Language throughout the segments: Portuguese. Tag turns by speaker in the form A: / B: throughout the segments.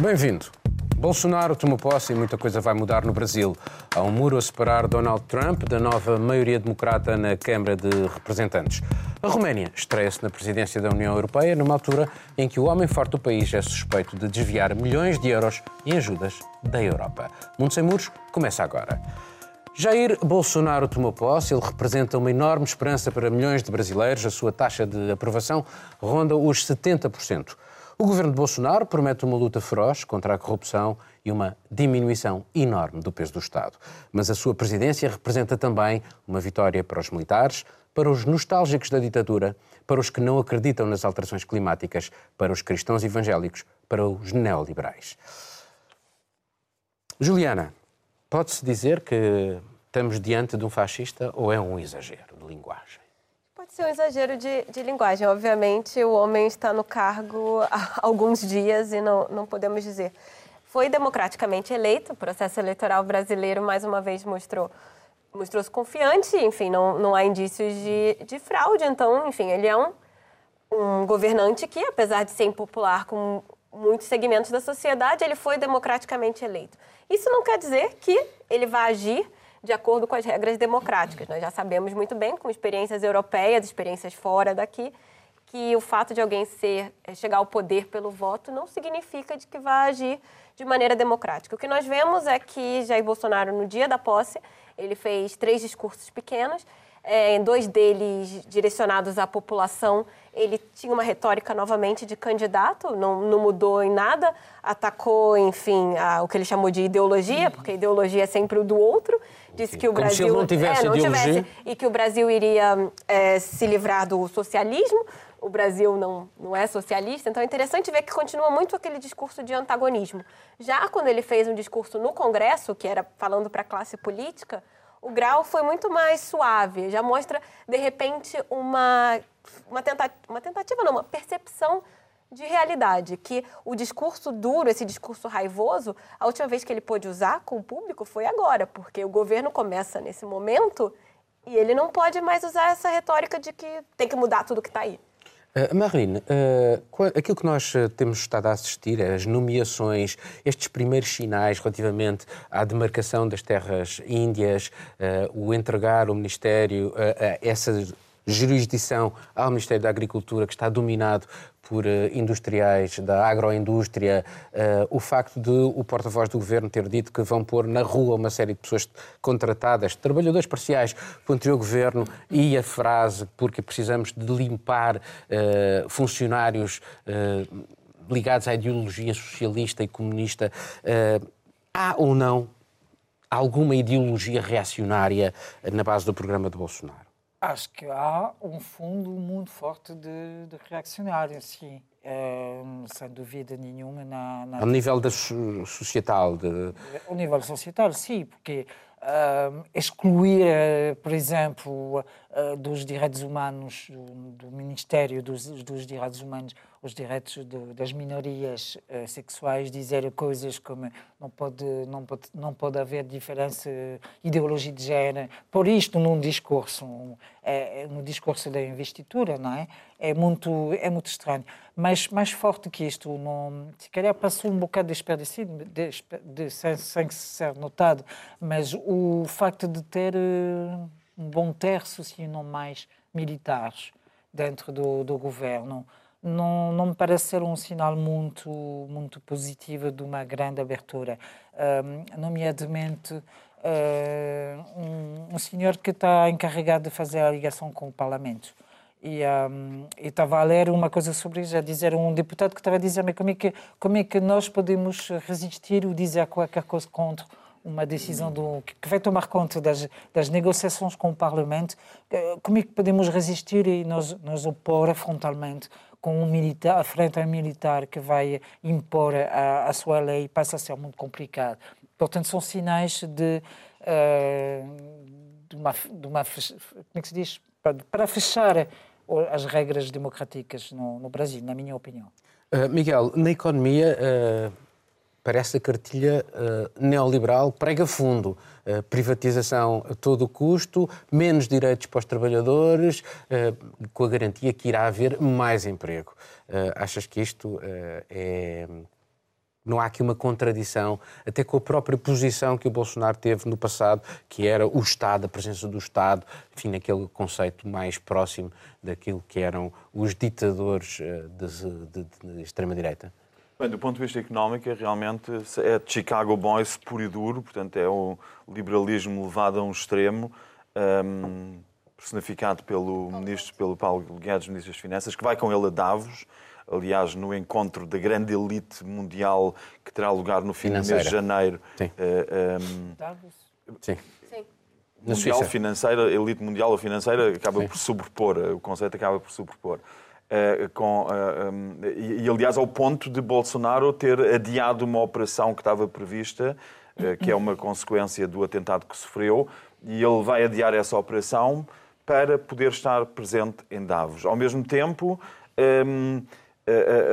A: Bem-vindo. Bolsonaro tomou posse e muita coisa vai mudar no Brasil. Há um muro a separar Donald Trump da nova maioria democrata na Câmara de Representantes. A Roménia estreia-se na presidência da União Europeia numa altura em que o homem forte do país é suspeito de desviar milhões de euros em ajudas da Europa. Mundo Sem Muros começa agora. Jair Bolsonaro tomou posse, ele representa uma enorme esperança para milhões de brasileiros. A sua taxa de aprovação ronda os 70%. O governo de Bolsonaro promete uma luta feroz contra a corrupção e uma diminuição enorme do peso do Estado. Mas a sua presidência representa também uma vitória para os militares, para os nostálgicos da ditadura, para os que não acreditam nas alterações climáticas, para os cristãos evangélicos, para os neoliberais. Juliana, pode-se dizer que estamos diante de um fascista ou é um exagero de linguagem?
B: Um exagero de, de, linguagem. Obviamente, o homem está no cargo há alguns dias e não, não podemos dizer. Foi democraticamente eleito, o processo eleitoral brasileiro, mais uma vez, mostrou mostrou-se confiante, enfim, não, não há indícios de, de fraude. Então, enfim, ele é um, um governante que, apesar de ser impopular com muitos segmentos da sociedade, ele foi democraticamente eleito. Isso não quer dizer que ele vai agir de acordo com as regras democráticas. Nós já sabemos muito bem, com experiências europeias, experiências fora daqui, que o fato de alguém ser eh, chegar ao poder pelo voto não significa de que vai agir de maneira democrática. O que nós vemos é que Jair Bolsonaro, no dia da posse, ele fez três discursos pequenos, é, dois deles direcionados à população. Ele tinha uma retórica novamente de candidato, não, não mudou em nada, atacou, enfim, a, o que ele chamou de ideologia, porque ideologia é sempre o do outro. Disse que o
A: Como
B: Brasil
A: não tivesse
B: é, não tivesse, e que o Brasil iria é, se livrar do socialismo. O Brasil não, não é socialista, então é interessante ver que continua muito aquele discurso de antagonismo. Já quando ele fez um discurso no Congresso, que era falando para a classe política, o grau foi muito mais suave, já mostra, de repente, uma, uma, uma tentativa, não, uma percepção de realidade, que o discurso duro, esse discurso raivoso, a última vez que ele pôde usar com o público foi agora, porque o governo começa nesse momento e ele não pode mais usar essa retórica de que tem que mudar tudo que está aí.
A: Uh, Marlene, uh, aquilo que nós uh, temos estado a assistir, as nomeações, estes primeiros sinais relativamente à demarcação das terras índias, uh, o entregar o Ministério, uh, uh, essa jurisdição ao Ministério da Agricultura, que está dominado por uh, industriais da agroindústria, uh, o facto de o porta-voz do governo ter dito que vão pôr na rua uma série de pessoas contratadas, trabalhadores parciais do anterior governo, e a frase porque precisamos de limpar uh, funcionários ligados à ideologia socialista e comunista. Há ou não alguma ideologia reacionária na base do programa de Bolsonaro?
C: Acho que há um fundo muito forte de, de reaccionário, sim. É, sem dúvida nenhuma. Na, na...
A: Ao nível da so societal? De...
C: Ao nível societal, sim, porque uh, excluir, uh, por exemplo, uh, dos direitos humanos, do, do Ministério dos, dos, Direitos Humanos, os direitos do, das minorias sexuais, dizer coisas como não pode, não pode, não pode haver diferença, ideologia de género, por isto num discurso, um, é, no discurso da investidura, não é? É muito, é muito estranho. Mas mais forte que isto, não, se calhar passou um bocado desperdiçado, de, de, sem, sem ser notado, mas o facto de ter uh, um bom terço, se não mais, militares dentro do, do governo, não, não me parece ser um sinal muito, muito positivo de uma grande abertura. Um, nomeadamente, uh, um, um senhor que está encarregado de fazer a ligação com o Parlamento. E um, estava a ler uma coisa sobre isso, a dizer um deputado que estava a dizer como é que, como é que nós podemos resistir ou dizer qualquer coisa contra uma decisão do, que vai tomar conta das, das negociações com o Parlamento, como é que podemos resistir e nos, nos opor frontalmente com um militar, frente a um militar que vai impor a, a sua lei, passa a ser muito complicado. Portanto, são sinais de, uh, de, uma, de uma. Como é que se diz? Para fechar as regras democráticas no, no, Brasil, na minha opinião.
A: Uh, Miguel, na economia. Uh parece a cartilha uh, neoliberal prega fundo. Uh, privatização a todo custo, menos direitos para os trabalhadores, uh, com a garantia que irá haver mais emprego. achas que isto é não há aqui uma contradição, até com a própria posição que o Bolsonaro teve no passado, que era o Estado, a presença do Estado, enfim, naquele conceito mais próximo daquilo que eram os ditadores de, de, de extrema-direita?
D: Bem, do ponto de vista económico, é realmente é Chicago Boys puro e duro, portanto é o liberalismo levado a um extremo, um, personificado pelo ministro, pelo Paulo Guedes, ministro das Finanças, que vai com ele a Davos, aliás, no encontro da grande elite mundial que terá lugar no fim Financeira. do mês de janeiro.
A: Sim. Uh,
D: eh,
A: um, Davos? Sim. Sim.
D: Mundial financeira, elite mundial ou financeira, acaba Sim. por sobrepor, o conceito acaba por sobrepor. Uh, com, uh, um, e, e, aliás, ao ponto de Bolsonaro ter adiado uma operação que estava prevista, uh, que é uma consequência do atentado que sofreu, e ele vai adiar essa operação para poder estar presente em Davos. Ao mesmo tempo, um,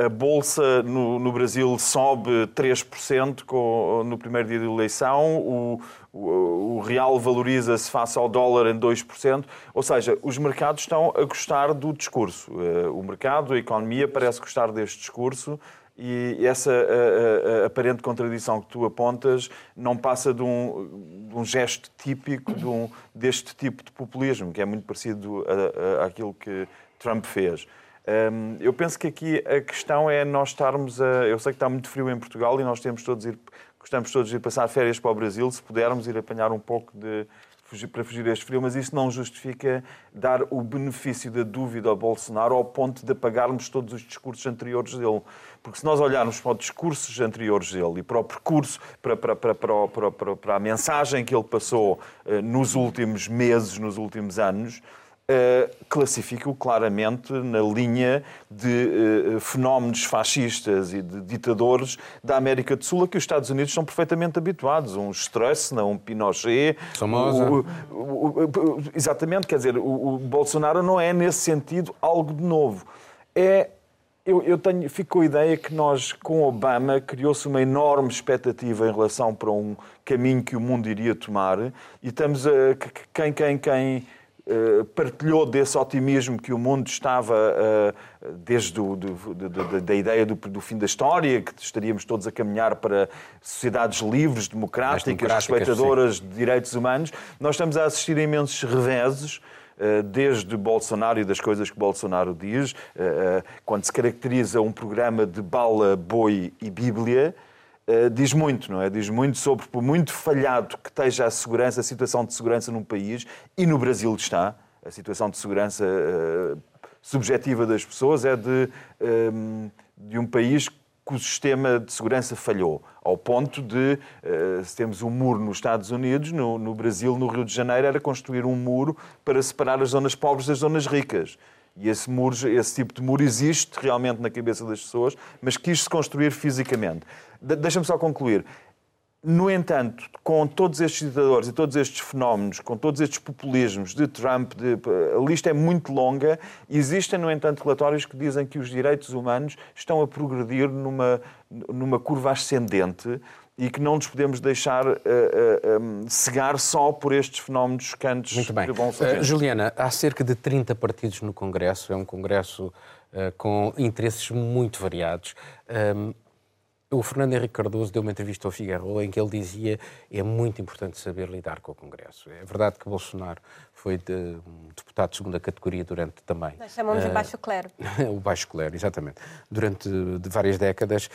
D: a, Bolsa no, no, Brasil sobe 3% com, no primeiro dia de eleição, o, o, o real valoriza-se face ao dólar em 2%, ou seja, os mercados estão a gostar do discurso. Eh, o mercado, a economia parece gostar deste discurso e essa a, a, aparente contradição que tu apontas não passa de um, de um gesto típico de um, deste tipo de populismo, que é muito parecido àquilo que Trump fez. Um, eu penso que aqui a questão é nós estarmos a. Eu sei que está muito frio em Portugal e nós temos todos ir, gostamos todos de ir passar férias para o Brasil, se pudermos ir apanhar um pouco de. Para fugir deste frio, mas isso não justifica dar o benefício da dúvida ao Bolsonaro ao ponto de apagarmos todos os discursos anteriores dele. Porque se nós olharmos para os discursos anteriores dele e para o percurso, para, para, para, para, para a mensagem que ele passou uh, nos últimos meses, nos últimos anos, Uh, classifico claramente na linha de uh, fenómenos fascistas e de ditadores da América do Sul a que os Estados Unidos estão perfeitamente habituados. Um Stroessner, um Pinochet.
A: Somoza. O,
D: o, o, exatamente, quer dizer, o, Bolsonaro não é, nesse sentido, algo de novo. É eu, eu tenho, fico com a ideia que nós, com Obama, criou-se uma enorme expectativa em relação para um caminho que o mundo iria tomar e estamos a. Quem, quem, quem eh, partilhou desse otimismo que o mundo estava, eh, desde o, do, do, da ideia do, fim da história, que estaríamos todos a caminhar para sociedades livres, democráticas, respeitadoras sim. de direitos humanos, nós estamos a assistir a imensos reveses eh, desde Bolsonaro e das coisas que Bolsonaro diz, quando se caracteriza um programa de bala, boi e Bíblia, Uh, diz muito, não é? Diz muito sobre, por muito falhado que esteja a segurança, a situação de segurança num país, e no Brasil está, a situação de segurança uh, subjetiva das pessoas é de, um, ehm, de um país que o sistema de segurança falhou, ao ponto de, uh, se temos um muro nos Estados Unidos, no, no Brasil, no Rio de Janeiro, era construir um muro para separar as zonas pobres das zonas ricas. E esse, muro, esse tipo de muro existe realmente na cabeça das pessoas, mas quis-se construir fisicamente. De Deixa-me só concluir. No entanto, com todos estes ditadores e todos estes fenómenos, com todos estes populismos de Trump, de, a lista é muito longa. Existem, no entanto, relatórios que dizem que os direitos humanos estão a progredir numa, numa curva ascendente e que não nos podemos deixar uh, uh, um, cegar só por estes fenómenos chocantes
A: Muito bem. que vão surgir. Uh, Juliana, há cerca de 30 partidos no Congresso, é um Congresso com interesses muito variados. Um, o Fernando Henrique Cardoso deu uma entrevista ao Figaro em que ele dizia é muito importante saber lidar com o Congresso. É verdade que Bolsonaro foi de, um deputado de segunda categoria durante também...
B: Nós chamamos de baixo clero.
A: o baixo clero, exatamente. Durante de várias décadas.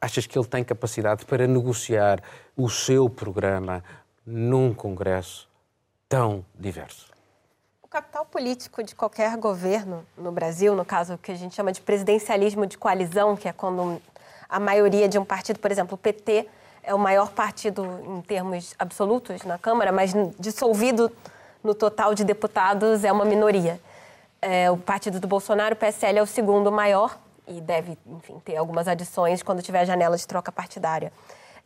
A: Achas que ele tem capacidade para negociar o seu programa num Congresso tão diverso?
B: O capital político de qualquer governo no Brasil, no caso que a gente chama de presidencialismo de coalizão, que é quando a maioria de um partido, por exemplo, o PT, é o maior partido em termos absolutos na Câmara, mas dissolvido no total de deputados é uma minoria. É, o partido do Bolsonaro, o PSL, é o segundo maior e deve, enfim, ter algumas adições quando tiver a janela de troca partidária.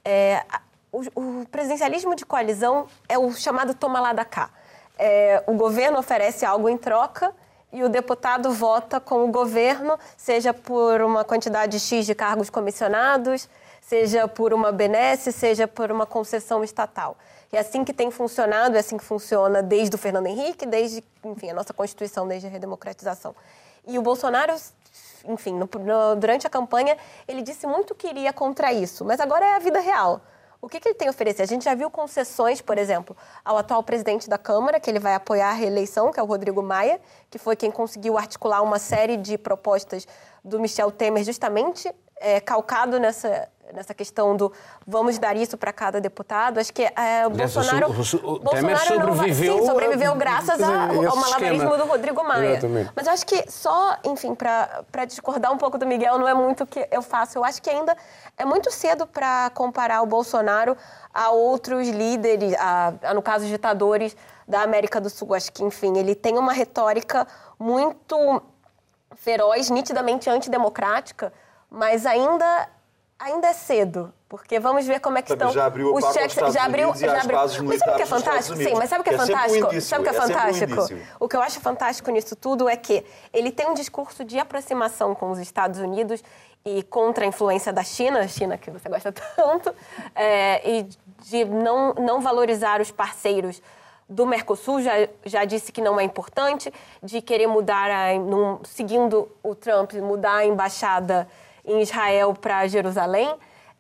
B: É, o, o, presidencialismo de coalizão é o chamado toma lá da cá. É, o governo oferece algo em troca e o deputado vota com o governo, seja por uma quantidade X de cargos comissionados, seja por uma benesse, seja por uma concessão estatal. É assim que tem funcionado, é assim que funciona desde o Fernando Henrique, desde, enfim, a nossa Constituição, desde a redemocratização. E o Bolsonaro enfim, no, no, durante a campanha, ele disse muito que iria contra isso, mas agora é a vida real. O que, que, ele tem a oferecer? A gente já viu concessões, por exemplo, ao atual presidente da Câmara, que ele vai apoiar a reeleição, que é o Rodrigo Maia, que foi quem conseguiu articular uma série de propostas do Michel Temer, justamente é, calcado nessa, nessa questão do vamos dar isso para cada deputado. Acho que é, o Bolsonaro,
A: o, o, Bolsonaro sobreviveu,
B: não, sim, sobreviveu graças a, ao malabarismo do Rodrigo Maia. Exatamente. Mas eu acho que só, enfim, para discordar um pouco do Miguel, não é muito o que eu faço. Eu acho que ainda é muito cedo para comparar o Bolsonaro a outros líderes, a, a, no caso, ditadores da América do Sul. Acho que, enfim, ele tem uma retórica muito feroz, nitidamente antidemocrática, mas ainda ainda é cedo, porque vamos ver como é que estão
D: já abriu
B: os cheques, já abriu, já abriu. Mas sabe o que é fantástico? Sim, mas sabe o que é, é fantástico? Um sabe o que é, é fantástico? Um o que eu acho fantástico nisso tudo é que ele tem um discurso de aproximação com os Estados Unidos e contra a influência da China, a China que você gosta tanto, é, e de não, não valorizar os parceiros do Mercosul, já, já disse que não é importante, de querer mudar, a, num, seguindo o Trump, mudar a embaixada em Israel para Jerusalém.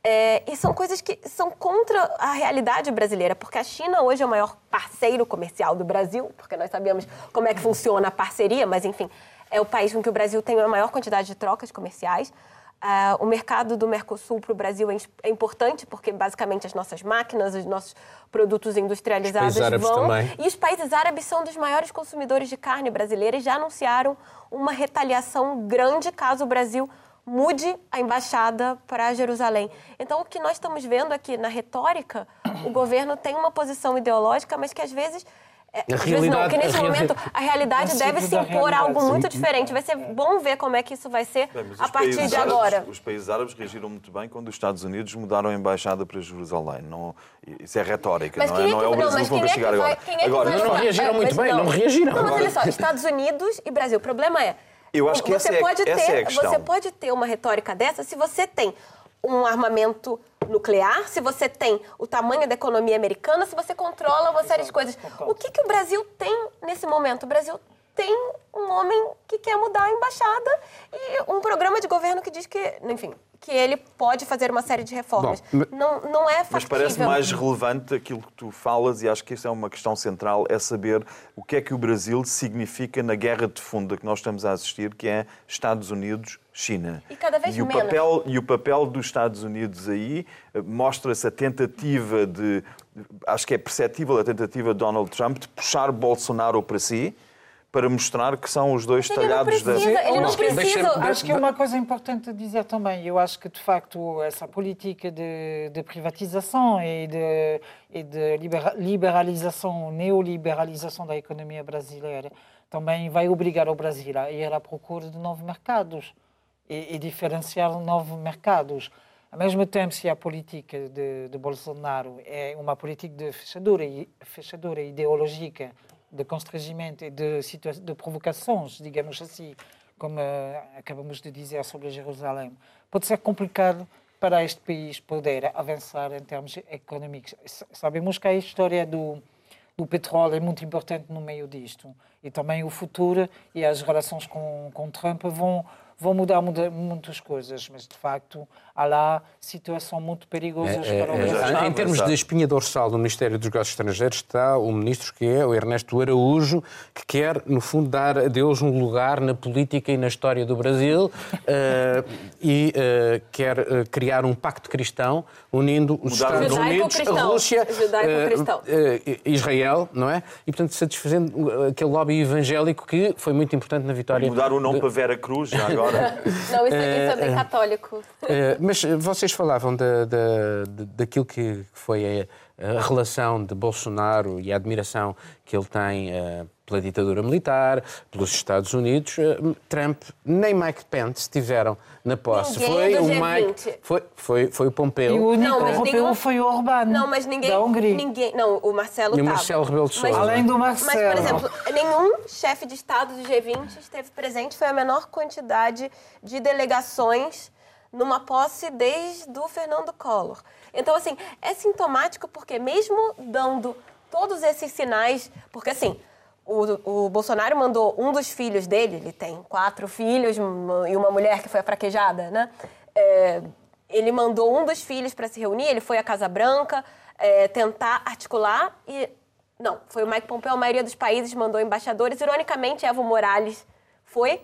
B: É, e são coisas que são contra a realidade brasileira, porque a China hoje é o maior parceiro comercial do Brasil, porque nós sabemos como é que funciona a parceria, mas enfim, é o país com que o Brasil tem a maior quantidade de trocas comerciais. Uh, o mercado do Mercosul para o Brasil é, é, importante porque basicamente as nossas máquinas, os nossos produtos industrializados os vão. Também. E os países árabes são dos maiores consumidores de carne brasileira e já anunciaram uma retaliação grande caso o Brasil mude a embaixada para Jerusalém. Então, o que nós estamos vendo aqui na retórica, o governo tem uma posição ideológica, mas que às vezes é, às vezes não, porque nesse momento a realidade deve se impor algo muito diferente. Vai ser bom ver como é que isso vai ser bem, a partir de agora.
D: os países árabes reagiram muito bem quando os Estados Unidos mudaram a embaixada para Jerusalém. Não, isso é retórica,
B: mas
D: não é, não é o Brasil que vão chegar agora.
A: É agora não, não reagiram muito bem, não, reagiram.
B: Não, mas olha só, Estados Unidos e Brasil. O problema é,
D: eu acho que você essa, pode é, ter, essa é a questão.
B: Você pode ter uma retórica dessa se você tem um armamento nuclear, se você tem o tamanho da economia americana, se você controla uma série de coisas. O que, que o Brasil tem nesse momento? O Brasil tem um homem que quer mudar a embaixada e um programa de governo que diz que, enfim, que ele pode fazer uma série de reformas. Bom, não, não é factível.
D: Mas parece mais relevante aquilo que tu falas, e acho que isso é uma questão central, é saber o que é que o Brasil significa na guerra de fundo que nós estamos a assistir, que é Estados Unidos China.
B: E cada vez
D: e o
B: menos.
D: Papel, e o papel dos Estados Unidos aí eh, mostra-se a tentativa de. Acho que é perceptível a tentativa de Donald Trump de puxar Bolsonaro para si para mostrar que são os dois talhados
B: da. Ele não precisa.
C: Acho que é uma coisa importante dizer também. Eu acho que, de facto, essa política de, de privatização e de, e de liberalização, neoliberalização da economia brasileira também vai obrigar o Brasil a ir à procura de novos mercados e, e diferenciar novos mercados. Ao mesmo tempo, se a política de, de Bolsonaro é uma política de fechadura, fechadura ideológica de constrangimento e de, de provocações, digamos assim, como uh, acabamos de dizer sobre Jerusalém, pode ser complicado para este país poder avançar em termos econômicos. Sabemos que a história do, do petróleo é muito importante no meio disto. E também o futuro e as relações com, com Trump vão, vão mudar, mudar muitas coisas, mas de facto há lá situação muito perigosas é, para o Brasil.
A: É, em termos de espinha dorsal do Ministério dos Negócios Estrangeiros está o ministro que é o Ernesto Araújo, que quer, no fundo, dar a Deus um lugar na política e na história do Brasil uh, e uh, quer uh, criar um pacto cristão unindo os Mudar Estados Unidos, a Rússia, Israel, não é? E, portanto, satisfazendo aquele lobby evangélico que foi muito importante na vitória.
D: Mudar o nome de... para Vera Cruz, já agora.
B: não, isso, isso é bem católico.
A: Mas vocês falavam da, da, daquilo que foi a, a, relação de Bolsonaro e a admiração que ele tem uh, pela ditadura militar, pelos Estados Unidos. Uh, Trump nem Mike Pence tiveram na posse.
B: Ninguém
A: foi
B: o
A: Mike, foi, foi, foi o Pompeu.
C: E o único não, mas Pompeu foi o Orbán.
B: Não, mas ninguém,
C: da Hungria.
B: ninguém, não, o Marcelo
A: E o Marcelo Rebelo de Sousa.
C: Além do Marcelo.
B: Mas, por exemplo, nenhum chefe de Estado do G20 esteve presente. Foi a menor quantidade de delegações numa posse desde o Fernando Collor. Então, assim, é sintomático porque mesmo dando todos esses sinais, porque assim, o, o, Bolsonaro mandou um dos filhos dele, ele tem quatro filhos e uma mulher que foi afraquejada, né? É, ele mandou um dos filhos para se reunir, ele foi à Casa Branca é, tentar articular e. Não, foi o Mike Pompeo, a maioria dos países mandou embaixadores. Ironicamente, Evo Morales foi,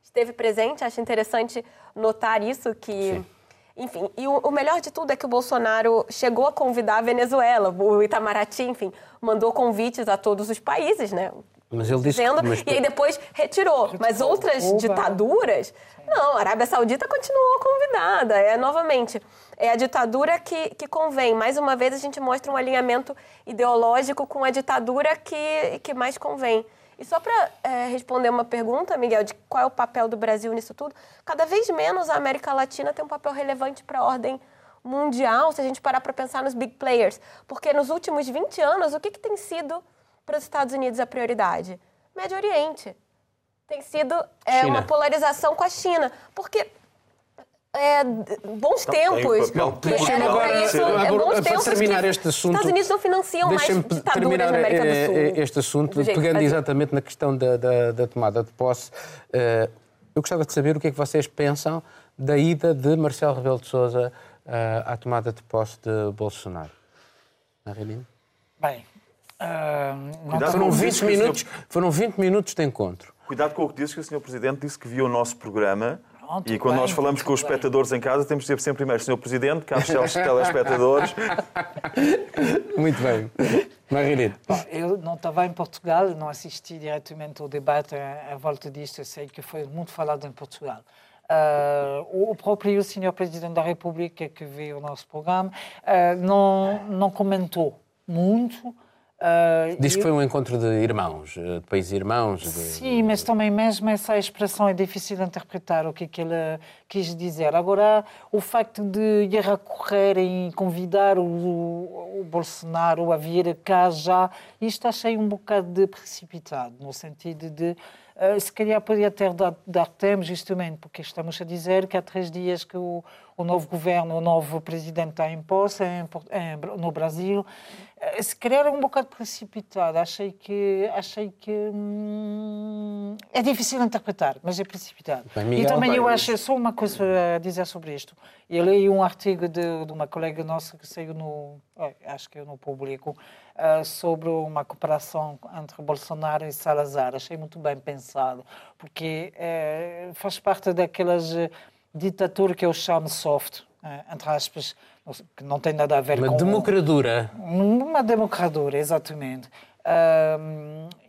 B: esteve presente. Acho interessante notar isso, que. Sim. Enfim, e o, o, melhor de tudo é que o Bolsonaro chegou a convidar a Venezuela, o Itamaraty, enfim, mandou convites a todos os países, né?
A: Mas ele disse
B: dizendo,
A: que, mas...
B: E aí depois retirou. Mas outras Cuba. ditaduras, não, a Arábia Saudita continuou convidada. É, novamente, é a ditadura que, que convém. Mais uma vez, a gente mostra um alinhamento ideológico com a ditadura que, que mais convém. E só para é, responder uma pergunta, Miguel, de qual é o papel do Brasil nisso tudo, cada vez menos a América Latina tem um papel relevante para a ordem mundial, se a gente parar para pensar nos big players. Porque nos últimos 20 anos, o que, que tem sido para os Estados Unidos a prioridade? Médio Oriente. Tem sido é, uma polarização com a China. Porque é, bons tempos.
A: Não, Deixa-me agora, isso, agora, é bons para terminar este assunto. Os
B: Estados Unidos não financiam mais ditaduras terminar na América do eh, Sul.
A: Eh, este assunto, pegando exatamente na questão da, da, da tomada de posse, uh, eu gostava de saber o que é que vocês pensam da ida de Marcelo Rebelo de Sousa uh, à tomada de posse de Bolsonaro. Marilene?
C: Bem,
A: uh, foram, 20 minutos, senhor... foram 20 minutos de encontro.
D: Cuidado com o que disse, que o Sr. Presidente disse que viu o nosso programa Pronto, e quando bem, nós falamos com os espectadores bem. em casa, temos de dizer sempre primeiro, Sr. Presidente, caros os telespectadores.
A: Muito bem. Margarida.
C: Eu não estava em Portugal, não assisti diretamente ao debate à volta disto, eu sei que foi muito falado em Portugal. Uh, o próprio Sr. Presidente da República, que veio ao nosso programa, uh, não, não comentou muito
A: Uh, Diz que foi um encontro de irmãos, eh, de países irmãos. De...
C: Sim, mas também mesmo essa expressão é difícil de interpretar o que é que ele quis dizer. Agora, o facto de ir a correr e convidar o, o Bolsonaro a vir cá já, isto achei um bocado de precipitado, no sentido de Uh, se calhar podia ter dado, dar tempo, justamente, porque estamos a dizer que há três dias que o, o novo governo, o novo presidente está em posse no Brasil. Uh, se calhar é um bocado precipitado. Achei que. Achei que hum, é difícil interpretar, mas é precipitado. Bem, Miguel, e também eu acho, só uma coisa a dizer sobre isto. Eu li um artigo de, de uma colega nossa que saiu no. Acho que é no público uh, sobre uma cooperação entre Bolsonaro e Salazar. Achei muito bem pensado, porque uh, faz parte daquelas uh, ditaduras que eu chamo soft, entre aspas, que não tem nada a ver
A: uma
C: com...
A: Uma democradura.
C: Uma democradura, exatamente.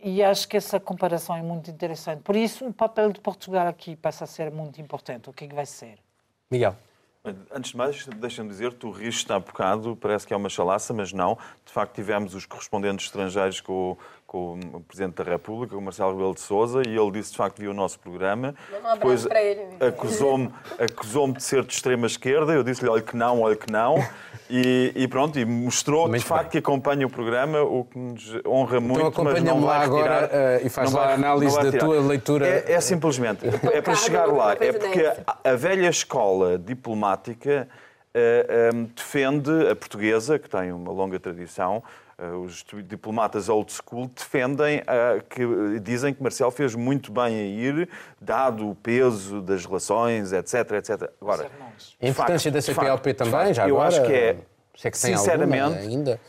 C: e acho que essa comparação é muito interessante. Por isso, o papel de Portugal aqui passa a ser muito importante. O que é que vai ser?
A: Miguel.
D: Antes de mais, deixa-me dizer, tu riste há bocado, parece que é uma chalaça, mas não. De facto, tivemos os correspondentes estrangeiros com, com o Presidente da República, o Marcelo Rebelo de Sousa, e ele disse, de facto, viu o nosso programa.
B: Um Depois
D: acusou-me acusou de ser de extrema-esquerda, eu disse-lhe, olha que não, olha que não. E, e, pronto, e mostrou muito de facto bem. que acompanha o programa, o que nos honra então muito. Então
A: acompanha-me lá agora uh, e faz lá a análise da tua leitura.
D: É, é simplesmente, é para chegar lá, é porque a, a velha escola diplomática uh, um, defende a portuguesa, que tem uma longa tradição, uh, os diplomatas old school defendem, que dizem que Marcel fez muito bem a ir, dado o peso das relações, etc, etc.
A: Agora, a importância da CPLP também, facto, já
D: eu
A: agora?
D: Eu acho que é,
A: se é que sinceramente, ainda.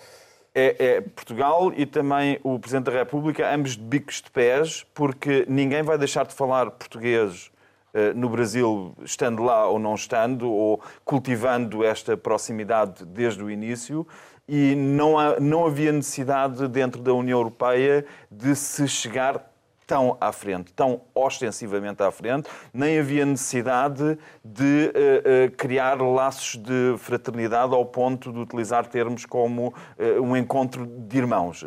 D: É, é, Portugal e também o Presidente da República, ambos de bicos de pés, porque ninguém vai deixar de falar português uh, no Brasil, estando lá ou não estando, ou cultivando esta proximidade desde o início. E não, há, não havia necessidade dentro da União Europeia de se chegar tão à frente, tão ostensivamente à frente, nem havia necessidade de uh, uh, criar laços de fraternidade ao ponto de utilizar termos como uh, um encontro de irmãos.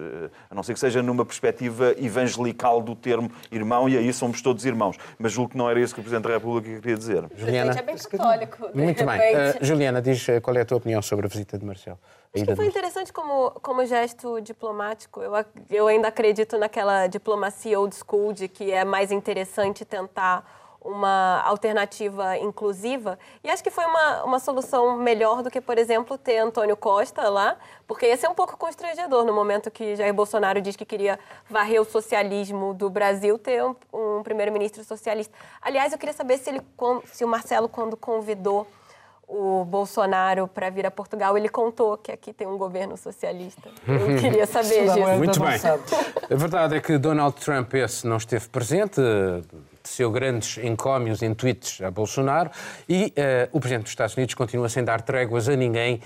D: a não ser que seja numa perspectiva evangelical do termo irmão, e aí somos todos irmãos. Mas julgo que não era isso que o Presidente da República queria dizer.
B: Juliana. É bem católico.
A: Muito bem. Juliana, diz qual é a tua opinião sobre a visita de Marcelo.
B: Acho que foi interessante como, como gesto diplomático. Eu, eu ainda acredito naquela diplomacia old school de que é mais interessante tentar uma alternativa inclusiva. E acho que foi uma, uma solução melhor do que, por exemplo, ter Antônio Costa lá, porque esse é um pouco constrangedor no momento que Jair Bolsonaro diz que queria varrer o socialismo do Brasil, ter um, um primeiro-ministro socialista. Aliás, eu queria saber se, ele, se o Marcelo, quando convidou o Bolsonaro para vir a Portugal, ele contou que aqui tem um governo socialista. Eu queria saber disso.
A: É Muito bem. A verdade é que Donald Trump esse não esteve presente, teceu grandes encómios em tweets a Bolsonaro e uh, o Presidente dos Estados Unidos continua sem dar tréguas a ninguém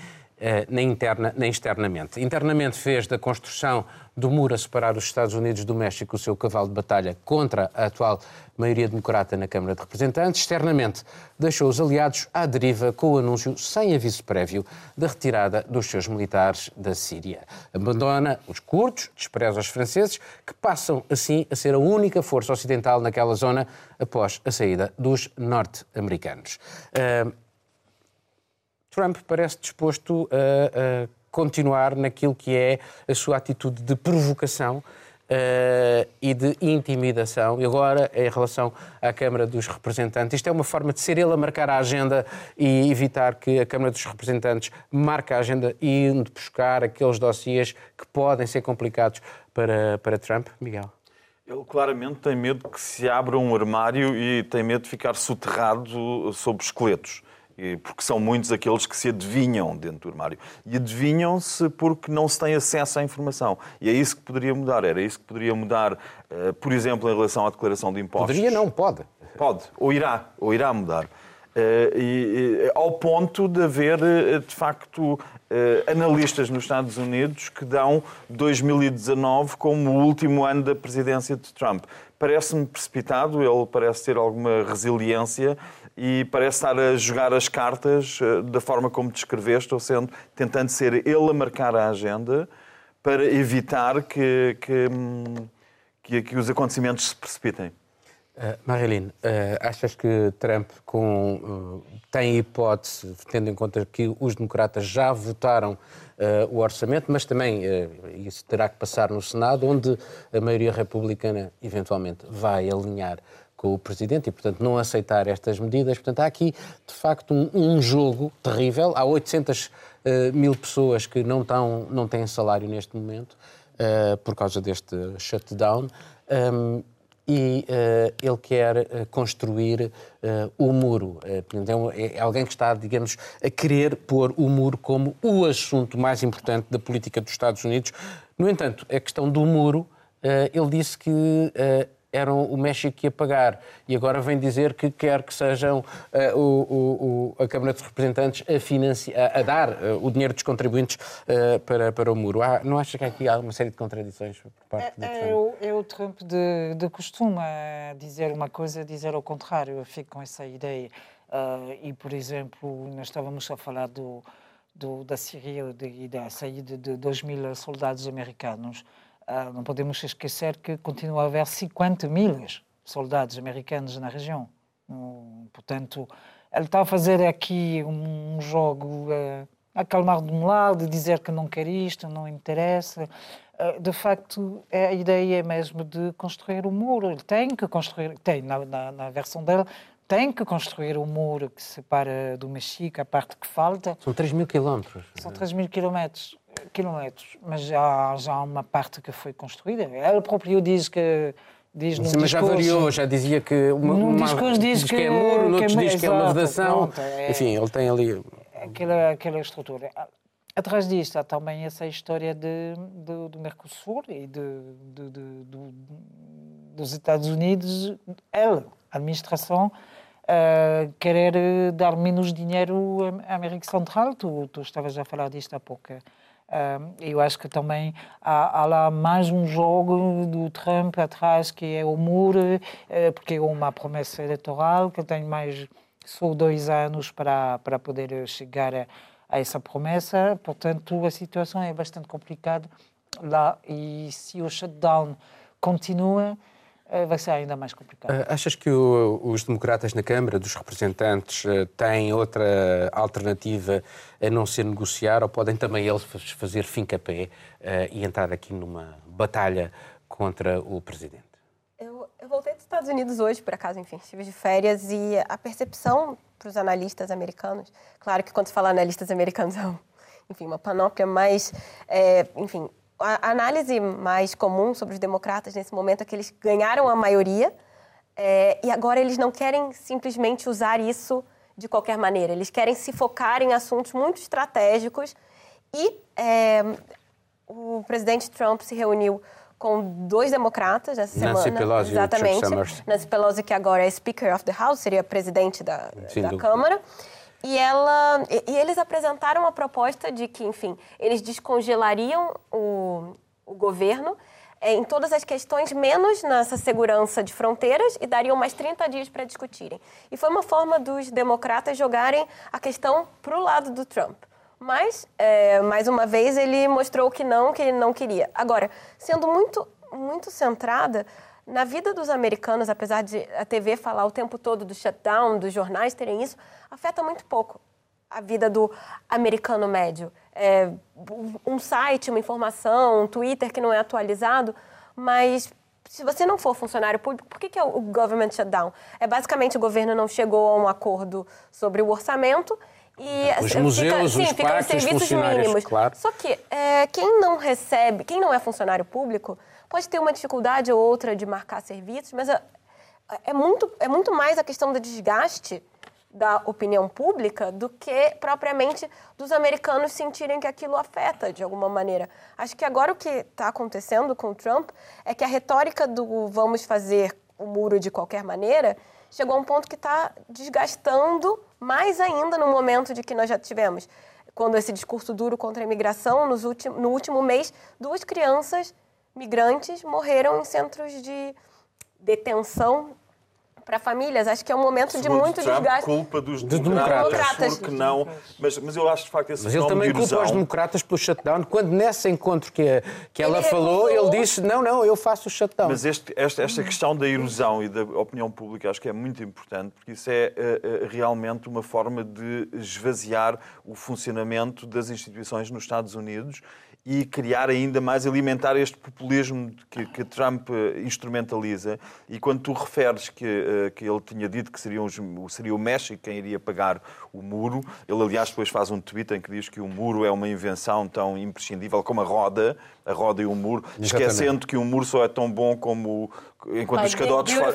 A: nem interna nem externamente. Internamente fez da construção do muro a separar os Estados Unidos do México o seu cavalo de batalha contra a atual maioria democrata na Câmara de Representantes. Externamente deixou os aliados à deriva com o anúncio, sem aviso prévio, da retirada dos seus militares da Síria. Abandona os curdos, despreza os franceses, que passam assim a ser a única força ocidental naquela zona após a saída dos norte-americanos. Uh, Trump parece disposto a, a continuar naquilo que é a sua atitude de provocação Uh, e de intimidação. E agora, em relação à Câmara dos Representantes, isto é uma forma de ser ele a marcar a agenda e evitar que a Câmara dos Representantes marque a agenda e buscar aqueles dossiês que podem ser complicados para, para Trump. Miguel.
D: Ele claramente tem medo que se abra um armário e tem medo de ficar soterrado sob esqueletos porque são muitos aqueles que se adivinham dentro do armário. E adivinham-se porque não se tem acesso à informação. E é isso que poderia mudar. Era isso que poderia mudar, eh, por exemplo, em relação à declaração de impostos.
A: Poderia não, pode.
D: Pode, ou irá, ou irá mudar. Eh, e, ao ponto de haver, eh, de facto, analistas nos Estados Unidos que dão 2019 como o último ano da presidência de Trump. Parece-me precipitado, ele parece ter alguma resiliência e parece estar a jogar as cartas eh, da forma como descreveste, ou sendo, tentando ser ele a marcar a agenda para evitar que, que, hum, que, que os acontecimentos se precipitem.
A: Uh, Marilyn, uh, achas que Trump com, uh, tem hipótese, tendo em conta que os democratas já votaram o orçamento, mas também isso terá que passar no Senado, onde a maioria republicana eventualmente vai alinhar com o Presidente e, portanto, não aceitar estas medidas. Portanto, há aqui, de facto, um, um jogo terrível. Há 800 uh, eh, mil pessoas que não, estão, não têm salário neste momento uh, por causa deste shutdown. Um, e uh, ele quer uh, construir uh, o muro. É, é, alguém que está, digamos, a querer pôr o muro como o assunto mais importante da política dos Estados Unidos. No entanto, a questão do muro, ele disse que eram o México que ia pagar. E agora vem dizer que quer que sejam uh, o, o, a Câmara dos Representantes a, financiar, a, dar uh, o dinheiro dos contribuintes uh, para, para o muro. Há, não acha que aqui há uma série de contradições por parte
C: é, é, Trump? É, o Trump de, de costume dizer uma coisa dizer ao contrário. Eu fico com essa ideia. e, por exemplo, nós estávamos a falar do, do da Síria e da saída de 2 mil soldados americanos. Ah, não podemos esquecer que continua a haver 50 mil soldados americanos na região. portanto, ele está a fazer aqui um jogo uh, a acalmar de um lado, dizer que não quer isto, não interessa. Uh, de facto, é a ideia mesmo de construir o um muro. Ele tem que construir, tem na, na, na versão dele, tem que construir o um muro que separa do México, a parte que falta.
A: São 3 mil quilómetros.
C: São 3 mil quilómetros quilómetros, mas já, já há uma parte que foi construída. Ela própria diz que diz
A: Sim, mas já variou, já dizia que uma,
C: num discurso diz,
A: diz que, que, é muro, no outro
C: é,
A: diz que é uma é, Enfim, ele tem ali
C: aquela aquela estrutura. Atrás disto há também essa história de, de do Mercosul e de, de, dos Estados Unidos, ela, a administração, uh, querer dar menos dinheiro à América Central. Tu, tu estavas a falar disto há pouco. Eu acho que também há, há, lá mais um jogo do Trump atrás, que é o muro, eh, porque é uma promessa eleitoral que tem mais só dois anos para, para poder chegar a, a essa promessa. Portanto, a situação é bastante complicada lá e se o shutdown continua, vai ser ainda mais complicado. Eh,
A: achas que o, os democratas na Câmara dos Representantes eh, têm outra alternativa a não ser negociar ou podem também eles fazer fim-capé uh, e entrar aqui numa batalha contra o Presidente?
B: Eu, eu voltei dos Estados Unidos hoje, por acaso, enfim, estive de férias e a percepção para os analistas americanos, claro que quando se fala analistas americanos é, enfim, uma panóplia mais, é, enfim, a análise mais comum sobre os democratas nesse momento é que eles ganharam a maioria é, e agora eles não querem simplesmente usar isso de qualquer maneira. Eles querem se focar em assuntos muito estratégicos e é, o presidente Trump se reuniu com dois democratas essa
A: Nancy
B: semana.
A: Pelosi
B: exatamente.
A: e Chuck.
B: Nancy Pelosi, que agora é Speaker of the House, seria presidente da,
A: Sim,
B: da Câmara. E, ela, e, e eles apresentaram uma proposta de que, enfim, eles descongelariam o, o governo eh, em todas as questões, menos nessa segurança de fronteiras, e dariam mais 30 dias para discutirem. E foi uma forma dos democratas jogarem a questão para o lado do Trump. Mas, eh, mais uma vez, ele mostrou que não, que ele não queria. Agora, sendo muito, muito centrada na vida dos americanos, apesar de a TV falar o tempo todo do shutdown, dos jornais terem isso, afeta muito pouco a vida do americano médio. É, um site, uma informação, um Twitter que não é atualizado, mas se você não for funcionário público, por que, que é o government shutdown? É basicamente o governo não chegou a um acordo sobre o orçamento e
A: Os
B: fica-
A: museus,
B: sim,
A: os
B: ficam
A: parques, os
B: serviços mínimos.
A: claro.
B: Só que é, quem não recebe, quem não é funcionário público, pode ter uma dificuldade ou outra de marcar serviços, mas é, é muito, é muito mais a questão do desgaste da opinião pública do que propriamente dos americanos sentirem que aquilo afeta de alguma maneira. Acho que agora o que está acontecendo com o Trump é que a retórica do vamos fazer o muro de qualquer maneira chegou a um ponto que está desgastando mais ainda no momento de que nós já tivemos. Quando esse discurso duro contra a imigração, nos ulti- no último mês, duas crianças migrantes morreram em centros de detenção para famílias. Acho que é um momento de
D: Segundo
B: muito
D: Trump,
B: desgaste.
D: culpa dos democratas,
B: democratas.
D: porque não... Mas, mas eu acho, de facto, esse
A: Mas ele também
D: de
A: culpa os democratas pelo shutdown, quando nesse encontro que, a- que ela
B: Ele
A: falou,
B: recusou.
A: ele disse: não, não, eu faço o shutdown.
D: Mas este- esta, esta questão da erosão e da opinião pública acho que é muito importante, porque isso é eh, realmente uma forma de esvaziar o funcionamento das instituições nos Estados Unidos e criar ainda mais, alimentar este populismo que, que Trump eh, instrumentaliza. E quando tu referes que, eh, que ele tinha dito que seria, os- seria o México quem iria pagar o muro, ele aliás depois faz um tweet em que diz que o muro é uma invenção tão imprescindível como a roda, a roda e o muro, esquecendo que o muro só é tão bom como enquanto os cadotes for-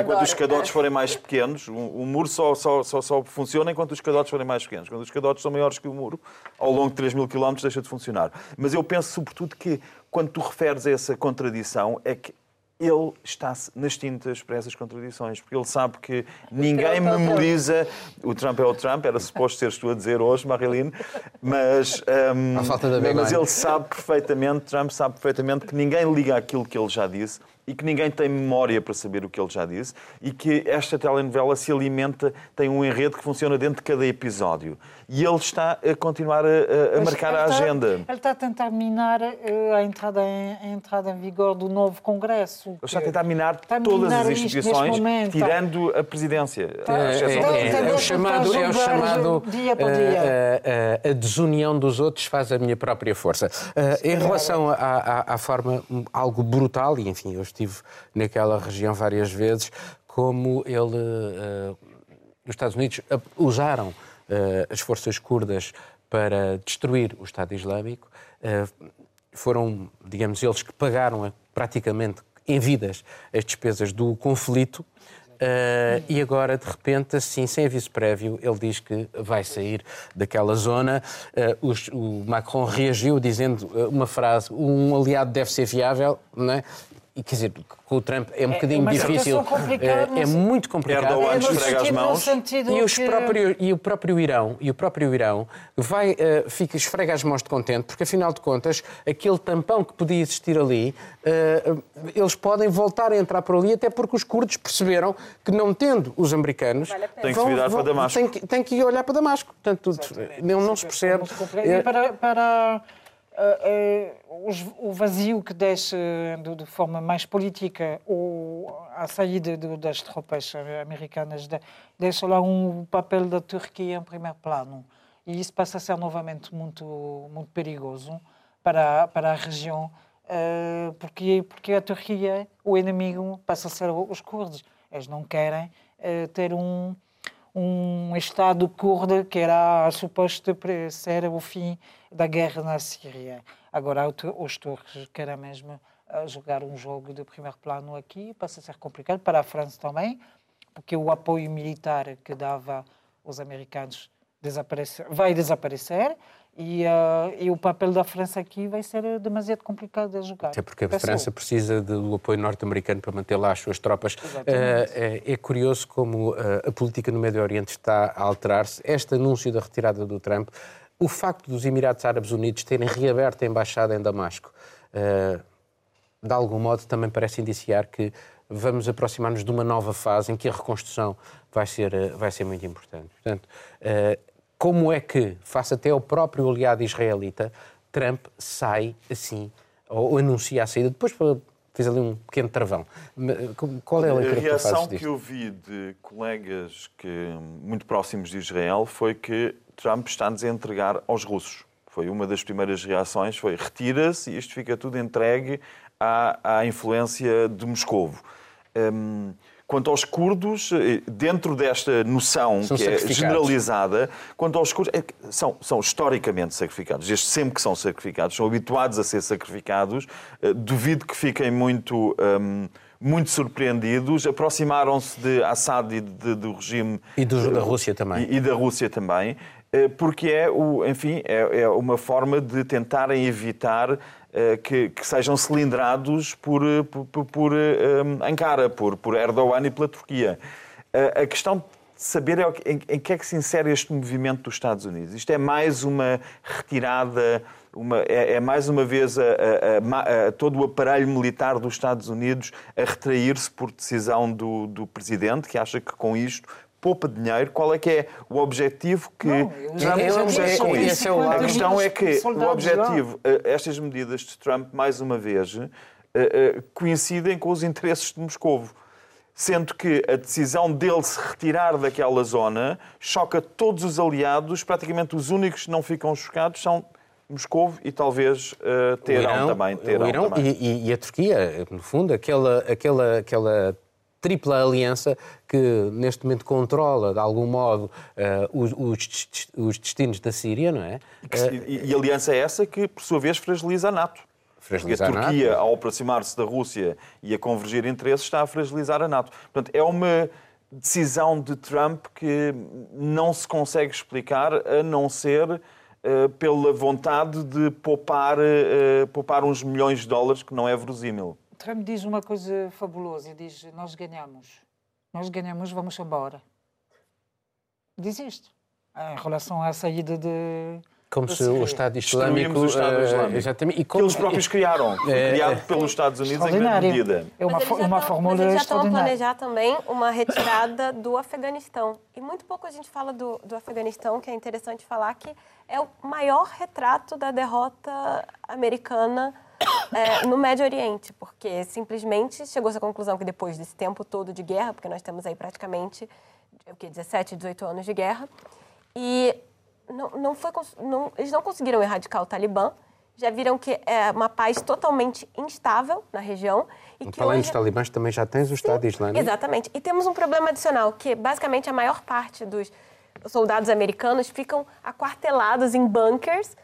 D: enquanto os cadotes forem mais pequenos, o, o muro só, só, só, só funciona enquanto os cadotes forem mais pequenos. Quando os cadotes são maiores que o muro, ao longo de 3 mil quilómetros deixa de funcionar. Mas eu penso sobretudo que quando tu referes a essa contradição é que ele está nas tintas para essas contradições, porque ele sabe que ninguém
B: Trump é o Trump.
D: memoriza. O Trump é o Trump, era suposto seres tu a dizer hoje, Marilyn, mas,
A: da
D: mas ele sabe perfeitamente, Trump sabe perfeitamente que ninguém liga àquilo que ele já disse e que ninguém tem memória para saber o que ele já disse e que esta telenovela se alimenta, tem um enredo que funciona dentro de cada episódio. E ele está a continuar a, a- a marcar a
C: está-
D: agenda.
C: Ele está a tentar minar eh, a entrada em, a entrada em vigor do novo Congresso.
D: Ele está a tentar minar
C: Está a
D: todas
C: minar
D: as instituições,
C: momento.
D: tirando a presidência.
A: É, é,
C: Então,
A: é, é o chamado, é o chamado
C: dia por
A: eh,
C: dia.
A: eh, eh, a desunião dos outros faz a minha própria força. Eh, em relação à, forma um, algo brutal, e enfim, eu estive naquela região várias vezes, como ele, eh, os Estados Unidos usaram eh, as forças curdas para destruir o Estado Islâmico, eh, foram, digamos, eles que pagaram praticamente em vidas as despesas do conflito. eh, e agora, de repente, assim, sem aviso prévio, ele diz que vai sair daquela zona. Eh, os- o Macron reagiu dizendo uma frase: um aliado deve ser viável, não é? E quer dizer, com o Trump é um bocadinho
C: uma
A: difícil.
C: situação complicada,
A: eh, é
C: mas-
A: muito complicado.
D: Erdogan
C: É
D: esfrega as mãos.
A: E, os
C: que-
A: próprio, e o próprio Irão, e o próprio Irão vai, eh, fica, esfrega as mãos de contente, porque afinal de contas, aquele tampão que podia existir ali, eh, eles podem voltar a entrar por ali, até porque os curdos perceberam que não tendo os americanos,
B: Vale.
D: Tem que se virar para Damasco.
A: Tem que, tem que ir olhar para Damasco. Portanto, não, não se percebe.
C: E para, para eh, eh, os- o vazio que deixa de, de forma mais política o, a saída de- das tropas americanas de- deixa lá um papel da Turquia em primeiro plano. E isso passa a ser novamente muito, muito perigoso para, para a região uh, porque, porque a Turquia, o inimigo, passa a ser os curdos. Eles não querem uh, ter um, um Estado curdo que era suposto ser o fim da guerra na Síria. Agora, os turcos querem mesmo jogar um jogo de primeiro plano aqui, passa a ser complicado para a França também, porque o apoio militar que dava os americanos desaparecer, vai desaparecer e, uh, e, o papel da França aqui vai ser demasiado complicado de jogar.
A: Até porque a Peço França precisa do apoio norte-americano para manter lá as suas tropas. Uh, é, é, curioso como uh, a política no Médio Oriente está a alterar-se. Este anúncio da retirada do Trump, o facto dos Emirados Árabes Unidos terem reaberto a embaixada em Damasco, de algum modo também parece indiciar que vamos aproximar-nos de uma nova fase em que a reconstrução vai ser, vai ser muito importante. Portanto, como é que, face até ao próprio aliado israelita, Trump sai assim, ou anuncia a saída, depois fez ali um pequeno travão. Qual é a leitura
D: A reação que, que eu vi de colegas que, muito próximos de Israel foi que Trump está-nos a entregar aos russos. Foi uma das primeiras reações, foi retira-se e isto fica tudo entregue à, à influência de Moscovo. Um, Quanto aos curdos, eh, dentro desta noção são que é generalizada, quanto aos curdos, é, são, são historicamente sacrificados, desde sempre que são sacrificados, são habituados a ser sacrificados. Eh, duvido que fiquem muito. Um, muito surpreendidos, aproximaram-se de Assad e de, do regime.
A: E do, da Rússia também.
D: E, e, da Rússia também, eh, porque é, o, enfim, é, é uma forma de tentarem evitar eh, que, que, sejam cilindrados por, eh, por, por um, eh, Ankara, por, por Erdogan e pela Turquia. A questão de saber é em, em que é que se insere este movimento dos Estados Unidos. Isto é mais uma retirada, uma, é, é, mais uma vez a, a, a, todo o aparelho militar dos Estados Unidos a retrair-se por decisão do, do Presidente, que acha que com isto poupa dinheiro, qual é que é o objetivo que não, Trump é, é, com isso? É a questão é que o objetivo, eh, estas medidas de Trump, mais uma vez, eh, eh, coincidem com os interesses de Moscovo. Sendo que a decisão dele se retirar daquela zona choca todos os aliados, praticamente os únicos que não ficam chocados são Moscovo e talvez uh, Teherão também.
A: Teherão
D: o Irão
A: também. E, e, a Turquia, no fundo, aquela, aquela, aquela tripla aliança que neste momento controla, de algum modo, uh, os, os, os, destinos da Síria, não é?
D: E, e, aliança é essa que, por sua vez, fragiliza a NATO. Fragiliza Porque a Turquia, a NATO. ao aproximar-se da Rússia e a convergir interesses, está a fragilizar a NATO. Portanto, é uma decisão de Trump que não se consegue explicar a não ser uh, pela vontade de poupar, uh, poupar uns milhões de dólares, que não é verosímil.
C: Trump diz uma coisa fabulosa, diz, nós ganhamos, nós ganhamos, vamos embora. Diz isto, em relação à saída de...
A: Como se o Estado Islâmico...
D: o Estado eh, Islâmico.
A: exatamente.
D: E como... Que eles próprios criaram. É, criado pelos Estados Unidos em grande medida.
C: É uma, uma fórmula
B: Mas eles já estão a planejar também uma retirada do Afeganistão. E muito pouco a gente fala do, do Afeganistão, que é interessante falar que é o maior retrato da derrota americana é, no Médio Oriente, porque simplesmente chegou-se à conclusão que depois desse tempo todo de guerra, porque nós temos aí praticamente o que, 17, 18 anos de guerra, e não, não foi, não, eles não conseguiram erradicar o Talibã, já viram que é uma paz totalmente instável na região.
A: E que Além hoje... dos talibãs, também já tens o Estado Sim, Islâmico.
B: Exatamente. E temos um problema adicional, que basicamente a maior parte dos soldados americanos ficam aquartelados em bunkers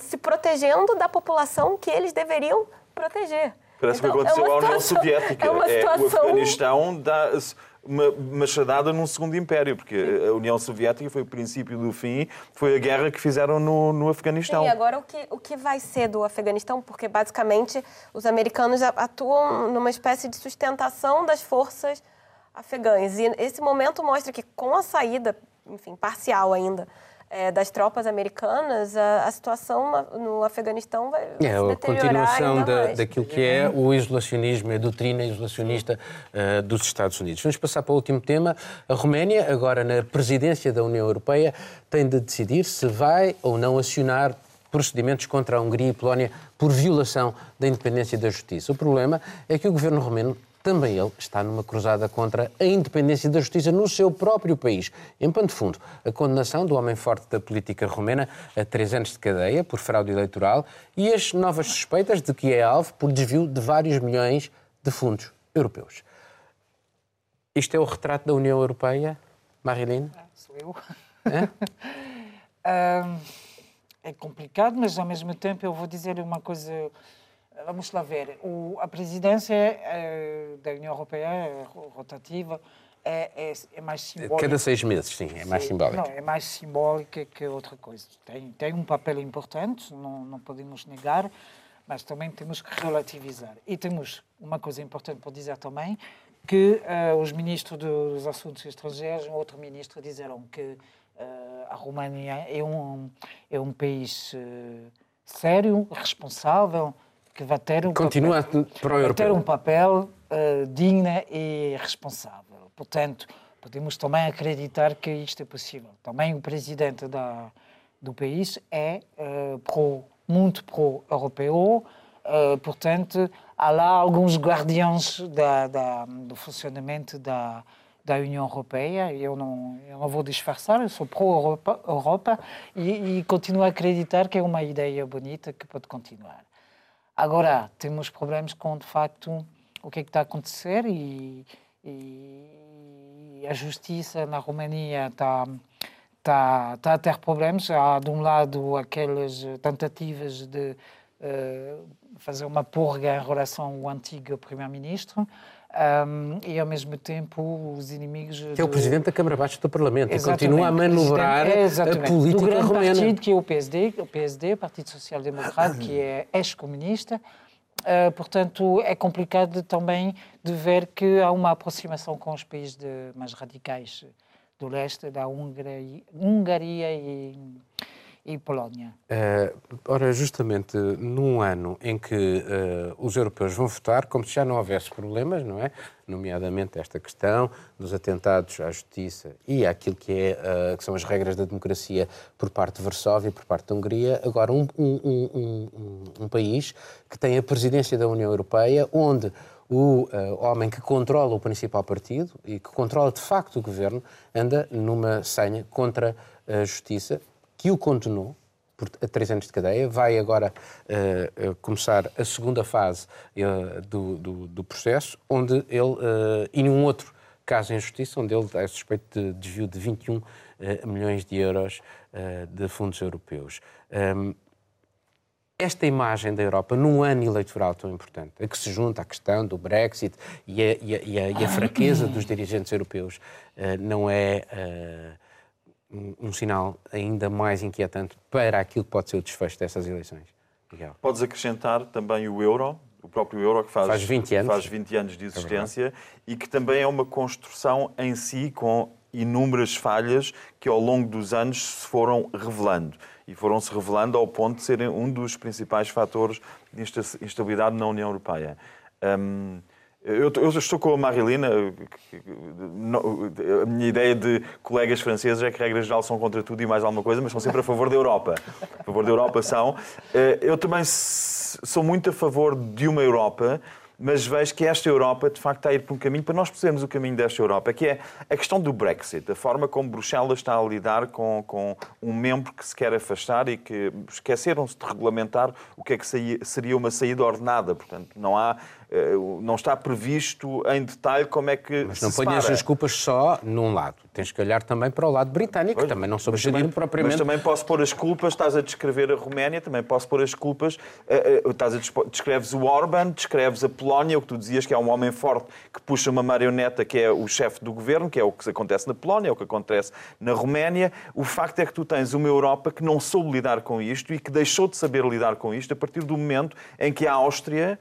B: se protegendo da população que eles deveriam proteger.
D: Parece então, que aconteceu é à União Soviética. É uma situação... É, o Afeganistão dá uma machadada num segundo império, porque a União Soviética foi o princípio do fim, foi a guerra que fizeram no, no Afeganistão.
B: E agora o que, o que vai ser do Afeganistão? Porque basicamente os americanos atuam numa espécie de sustentação das forças afegãs. E esse momento mostra que com a saída, enfim, parcial ainda, é, das tropas americanas, a, a, situação no Afeganistão vai, é,
A: se a continuação da, daquilo que é o isolacionismo, a doutrina isolacionista uh, dos Estados Unidos. Vamos passar para o último tema. A Roménia, agora na presidência da União Europeia, tem de decidir se vai ou não acionar procedimentos contra a Hungria e Polónia por violação da independência da justiça. O problema é que o governo romeno também ele está numa cruzada contra a independência da justiça no seu próprio país. Em pano de fundo, a condenação do homem forte da política romena a três anos de cadeia por fraude eleitoral e as novas suspeitas de que é alvo por desvio de vários milhões de fundos europeus. Isto é o retrato da União Europeia, Marilene?
C: Ah, sou eu. É? é complicado, mas ao mesmo tempo eu vou dizer uma coisa Vamos lá ver. O, a presidência é, da União Europeia é rotativa é, é, mais simbólica.
A: Cada seis meses, sim, é mais sim, simbólica.
C: Não, é mais simbólica que outra coisa. Tem, tem um papel importante, não, não podemos negar, mas também temos que relativizar. E temos uma coisa importante para dizer também, que uh, os ministros dos Assuntos Estrangeiros, um outro ministro, disseram que uh, a România é um, é um país uh, sério, responsável, que vai ter um
A: Continua
C: papel,
A: vai
C: ter um papel uh, digno e responsável. Portanto, podemos também acreditar que isto é possível. Também o presidente da, do país é uh, pro, muito pro-europeu, uh, portanto, há lá alguns guardiões da, da, do funcionamento da, da União Europeia. Eu não, eu não vou disfarçar, eu sou pró-Europa Europa, e, e continuo a acreditar que é uma ideia bonita que pode continuar. Agora, temos problemas com, de facto, o que é que está a acontecer e, e a justiça na România está, está, a ter problemas. Há, de um lado, aquelas tentativas de uh, fazer uma purga em relação ao antigo primeiro-ministro, um, e ao mesmo tempo os inimigos.
A: Que é o presidente da Câmara Baixa do Parlamento exatamente. e continua a manobrar a política
C: do grande
A: romena.
C: partido que é o PSD, o PSD, Partido Social Democrata, que é ex-comunista. Uh, portanto, é complicado também de ver que há uma aproximação com os países de, mais radicais do leste, da Hungria, Hungaria e e Polónia?
A: Uh, ora, justamente num ano em que uh, os europeus vão votar, como se já não houvesse problemas, não é? Nomeadamente esta questão dos atentados à justiça e àquilo que, é, uh, que são as regras da democracia por parte de Varsóvia e por parte da Hungria, agora um, um, um, um país que tem a presidência da União Europeia, onde o uh, homem que controla o principal partido e que controla de facto o governo anda numa senha contra a justiça que o condenou por três anos de cadeia. Vai agora uh, começar a segunda fase uh, do, do, do, processo, onde ele, uh, e num outro caso em justiça, onde ele é suspeito de desvio de 21 milhões de euros de fundos europeus. Um, esta imagem da Europa num ano eleitoral tão importante, a que se junta a questão do Brexit e a, e a, e a fraqueza dos dirigentes europeus, não é um, um, sinal ainda mais inquietante para aquilo que pode ser o desfecho dessas eleições.
D: Miguel. Podes acrescentar também o euro, o próprio euro que faz,
A: faz 20 anos,
D: faz 20 anos de é existência é e que também é uma construção em si com inúmeras falhas que ao longo dos anos se foram revelando e foram-se revelando ao ponto de serem um dos principais fatores de instabilidade na União Europeia. Um, eu, eu, estou com a Marilina. A minha ideia de colegas franceses é que, regra geral, são contra tudo e mais alguma coisa, mas são sempre a favor da Europa. A favor da Europa são. Eh, eu também sou muito a favor de uma Europa mas vejo que esta Europa, de facto, está a ir por um caminho, para nós percebermos o caminho desta Europa, que é a questão do Brexit, a forma como Bruxelas está a lidar com, com um membro que se quer afastar e que esqueceram-se de regulamentar o que é que seria uma saída ordenada. Portanto, não há não está previsto em detalhe como é que
A: Mas não ponhas as culpas só num lado. Tens que olhar também para o lado britânico, pois, também não soube gerir propriamente.
D: Mas também posso pôr as culpas, estás a descrever a Roménia, também posso pôr as culpas, eh, eh, estás a descreves o Orban, descreves a Polónia, o que tu dizias que é um homem forte que puxa uma marioneta que é o chefe do governo, que é o que acontece na Polónia, é o que acontece na Roménia. O facto é que tu tens uma Europa que não soube lidar com isto e que deixou de saber lidar com isto a partir do momento em que a Áustria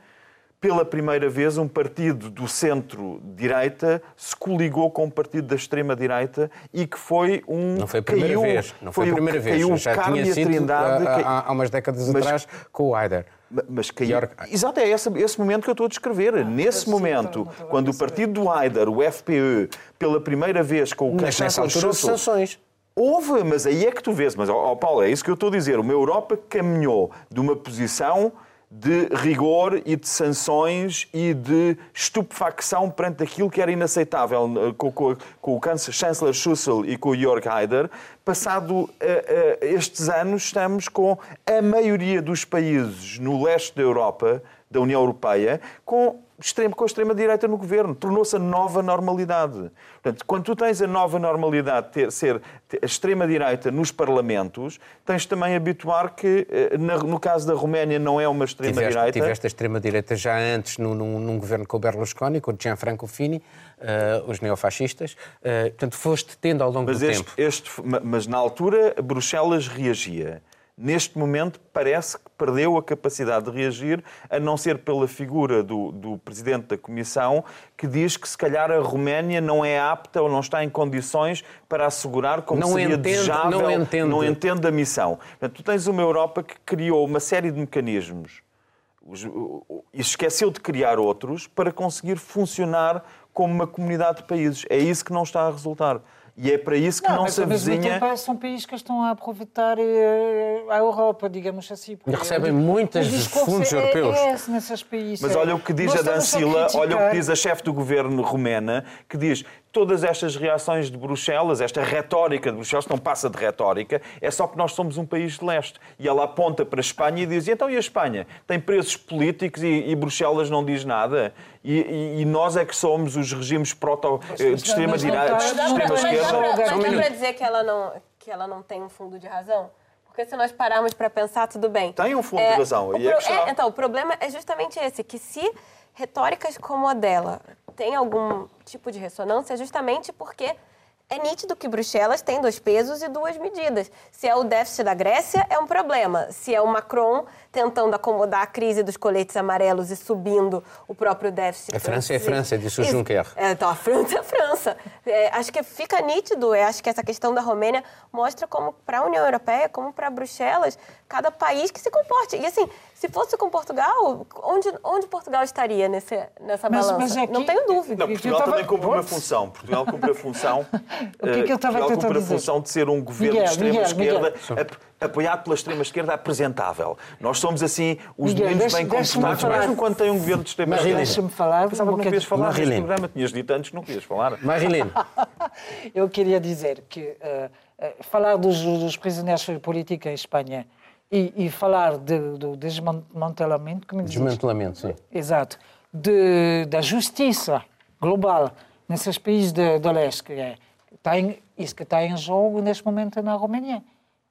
D: pela primeira vez, um partido do centro-direita se coligou com um partido da extrema-direita e que foi um.
A: Não foi a primeira caiu, vez. Não foi, foi a primeira vez. Caiu Já tinha sido Trindade, há, há, umas décadas mas, atrás com o Haider.
D: Mas caiu. Exato, é esse, esse momento que eu estou a descrever. Ah, Nesse momento, quando o partido do Haider, o FPE, pela primeira vez com o
A: Mas nessa altura houve sanções.
D: Houve, mas aí é que tu vês. Mas, oh, Paulo, é isso que eu estou a dizer. Uma Europa caminhou de uma posição de rigor e de sanções e de estupefacção perante aquilo que era inaceitável eh, com, com, com o chanceler Schussel e com o Jörg Haider. Passado uh, uh, estes anos, estamos com a maioria dos países no leste da Europa, da União Europeia, com com a extrema-direita no governo. Tornou-se a nova normalidade. Portanto, quando tu tens a nova normalidade ter, ser a extrema-direita nos parlamentos, tens também a habituar que, eh, no caso da Roménia, não é uma extrema-direita.
A: Tiveste, tiveste a extrema-direita já antes num, num, num, governo com o Berlusconi, com o Gianfranco Fini, uh, os neofascistas. Uh, portanto, foste tendo ao longo
D: mas
A: do
D: este,
A: tempo.
D: Este, mas na altura, Bruxelas reagia neste momento parece que perdeu a capacidade de reagir, a não ser pela figura do, do, Presidente da Comissão, que diz que se calhar a Roménia não é apta ou não está em condições para assegurar como
A: não
D: seria
A: entende,
D: desejável,
A: não entende.
D: não entende a missão. Portanto, tu tens uma Europa que criou uma série de mecanismos e esqueceu de criar outros para conseguir funcionar como uma comunidade de países. É isso que não está a resultar. E é para isso que não, não se avizinha...
C: Tempo, são países que estão a aproveitar eh, a Europa, digamos assim.
A: E recebem muitos fundos
C: é,
A: europeus.
C: É esse nesses países.
D: Mas olha o que diz a Dancila, olha o que diz a chefe do governo romena, que diz todas estas reações de Bruxelas, esta retórica de Bruxelas, não passa de retórica, é só que nós somos um país de leste. E ela aponta para a Espanha e diz: então e a Espanha? Tem presos políticos e, e Bruxelas não diz nada? E, e, e, nós é que somos os regimes proto, eh, de extrema-direita, de extrema-esquerda?
B: Dá para dizer que ela, não, que ela não tem um fundo de razão? Porque se nós pararmos para pensar, tudo bem.
D: Tem um fundo é, de razão. E é
B: é, então, o problema é justamente esse, que se retóricas como a dela têm algum tipo de ressonância, justamente porque é nítido que Bruxelas tem dois pesos e duas medidas. Se é o déficit da Grécia, é um problema. Se é o Macron tentando acomodar a crise dos coletes amarelos e subindo o próprio déficit.
A: A França é a França, disse o Juncker.
B: É, então, a França é a França. É, acho que fica nítido, é, acho que essa questão da Romênia mostra como para a União Europeia, como para Bruxelas, cada país que se comporte. E assim, se fosse com Portugal, onde, onde Portugal estaria nesse, nessa mas, balança? Mas é Não tenho dúvida.
D: Não, Portugal tava... também cumpre uma função. Portugal cumpre a função.
C: o que é que eu estava
D: Portugal
C: cumpre
D: a função de ser um governo Miguel, de extrema-esquerda apoiado pela extrema-esquerda apresentável. Nós somos, assim, os Miguel, meninos bem comportados, mesmo quando tem um governo de extrema-esquerda.
C: Deixa-me falar.
D: Pensava que não querias falar neste programa. Tinhas dito antes que não querias falar.
A: Marilene.
C: eu queria dizer que uh, uh, falar dos, dos prisioneiros políticos em Espanha e, e falar de, do desmantelamento...
A: Como desmantelamento, sim.
C: Exato. De, da justiça global nesses países do leste, que é, está em, isso que está em jogo neste momento na Romênia.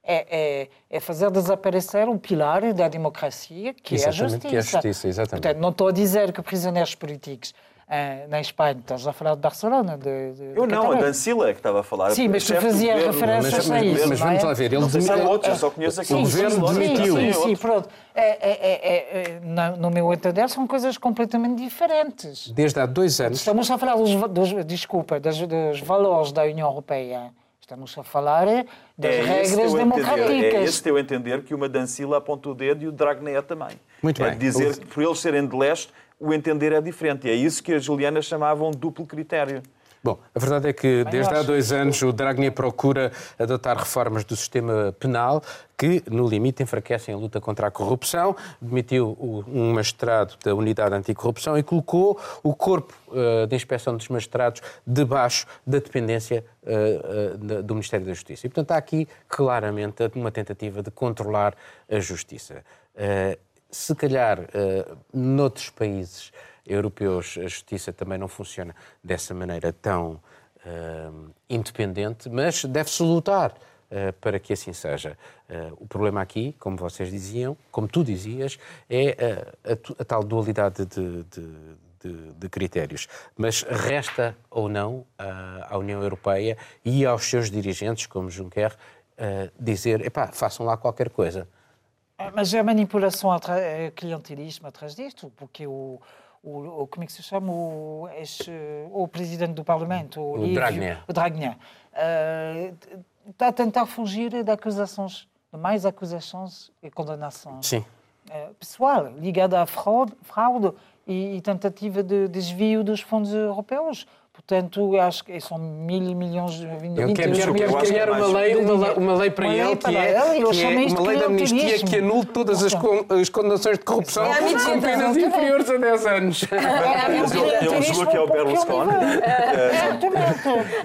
C: É, é, é, fazer desaparecer o pilar da democracia, que exatamente, é a justiça.
A: Que é a justiça exatamente.
C: Portanto, não estou a dizer que prisioneiros políticos uh, na Espanha. Estás a falar de Barcelona? De, de,
D: eu não, a Dancila é que estava a falar.
C: Sim, mas tu fazia referências a isso.
A: Mas vamos
C: é?
A: lá ver. Ele
D: demitiu. outros, eu só conheço aqui.
A: O governo demitiu.
C: Sim, sim, pronto. É, é, é, no meu entender, são coisas completamente diferentes.
A: Desde há dois anos.
C: Estamos a falar dos, dos desculpa, dos, dos valores da União Europeia. Estamos a falar das é regras democráticas.
D: Entender, é esse teu entender que uma Dancila aponta o dedo e o Dragneia também.
A: Muito
D: é
A: bem.
D: dizer que por eles serem de leste, o entender é diferente. E é isso que as Julianas chamavam duplo critério.
A: Bom, a verdade é que desde há dois anos o Draghi procura adotar reformas do sistema penal que, no limite, enfraquecem a luta contra a corrupção. Demitiu um magistrado da Unidade Anticorrupção e colocou o corpo uh, de inspeção dos magistrados debaixo da dependência uh, uh, do Ministério da Justiça. E, portanto, há aqui claramente uma tentativa de controlar a justiça. se calhar, noutros países europeus, a justiça também não funciona dessa maneira tão uh, independente, mas deve-se lutar uh, para que assim seja. Uh, o problema aqui, como vocês diziam, como tu dizias, é a, a, tal dualidade de, de, de, de, critérios. Mas resta ou não à União Europeia e aos seus dirigentes, como Juncker, dizer, epá, façam lá qualquer coisa.
C: Mas é manipulação, é clientelismo atrás disto, porque o, o, o, como é que se chama o, este, o presidente do Parlamento,
A: o, o
C: o uh, está a tentar fugir de acusações, de mais acusações e condenações.
A: Sim.
C: Uh, pessoal, ligada à fraude, fraude e, e, tentativa de desvio dos fundos europeus. Portanto, eu acho que são mil milhões de
A: Ele quer, quer, quer criar uma lei, uma, uma lei para ele que é, que é uma lei da amnistia que anule todas as, con, as condenações de corrupção
B: É
A: com penas inferiores a 10 anos.
D: Mas ele, ele julga que é o Berlusconi.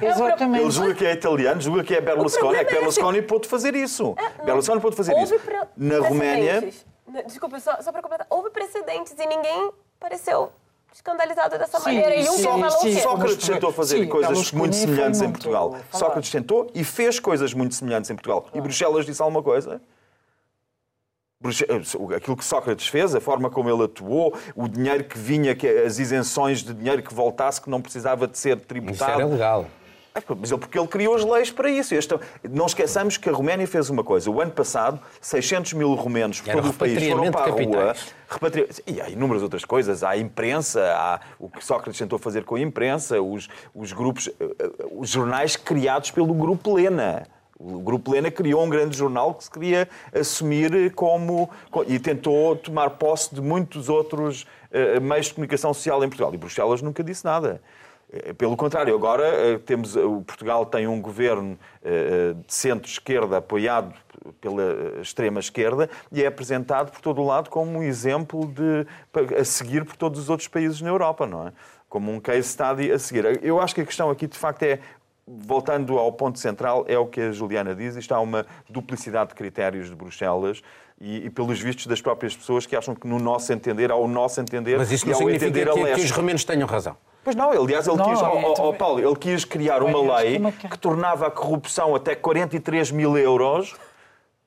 C: Exatamente.
D: Ele julga que é italiano, julga que é Berlusconi. É que
B: problema é
D: Berlusconi pôde fazer isso. Berlusconi pôde fazer isso. Na Roménia.
B: Na- Desculpa, só, só para completar. Houve precedentes e ninguém pareceu escandalizado dessa
C: Sim,
B: maneira. E um
C: sim,
B: falou o
C: sim.
B: quê?
D: Sócrates tentou fazer
C: Sim,
D: coisas muito semelhantes em
C: muito
D: Portugal.
C: falado.
D: Sócrates tentou e fez coisas muito semelhantes em Portugal. E Bruxelas disse alguma coisa? Bruxe- Aquilo que Sócrates fez, a forma como ele atuou, o dinheiro que vinha, que- as isenções de dinheiro que voltasse, que não precisava de ser
A: Isso
D: tributado.
A: era legal.
D: É, Mas ele, porque ele criou as leis para isso. Este- não esqueçamos que a Roménia fez uma coisa. O ano passado, 600 mil romenos por
A: Era
D: todo o país foram para a rua. repatri- E há inúmeras outras coisas. Há a imprensa, há o que Sócrates tentou fazer com a imprensa, os, os grupos, eh, eh, os jornais criados pelo Grupo Lena. O Grupo Lena criou um grande jornal que se queria assumir como. co- e tentou tomar posse de muitos outros eh, meios de comunicação social em Portugal. E Bruxelas nunca disse nada. Eh, Pelo contrário, agora eh, temos, eh, o Portugal tem um governo de centro-esquerda apoiado pela extrema-esquerda e é apresentado por todo o lado como um exemplo de, a seguir por todos os outros países na Europa, não é? Como um case study a seguir. Eu acho que a questão aqui, de facto, é, voltando ao ponto central, é o que a Juliana diz, isto há uma duplicidade de critérios de Bruxelas e, e pelos vistos das próprias pessoas que acham que no nosso entender, ao nosso entender,
A: Mas isso
D: e
A: não
D: ao
A: significa
D: entender a
A: que, que os romenos tenham razão.
D: Pois não, aliás, ele
C: Não,
D: quis,
C: é,
D: oh, oh, Paulo, ele quis criar uma lei
C: uma que-
D: que tornava a corrupção até 43 mil euros,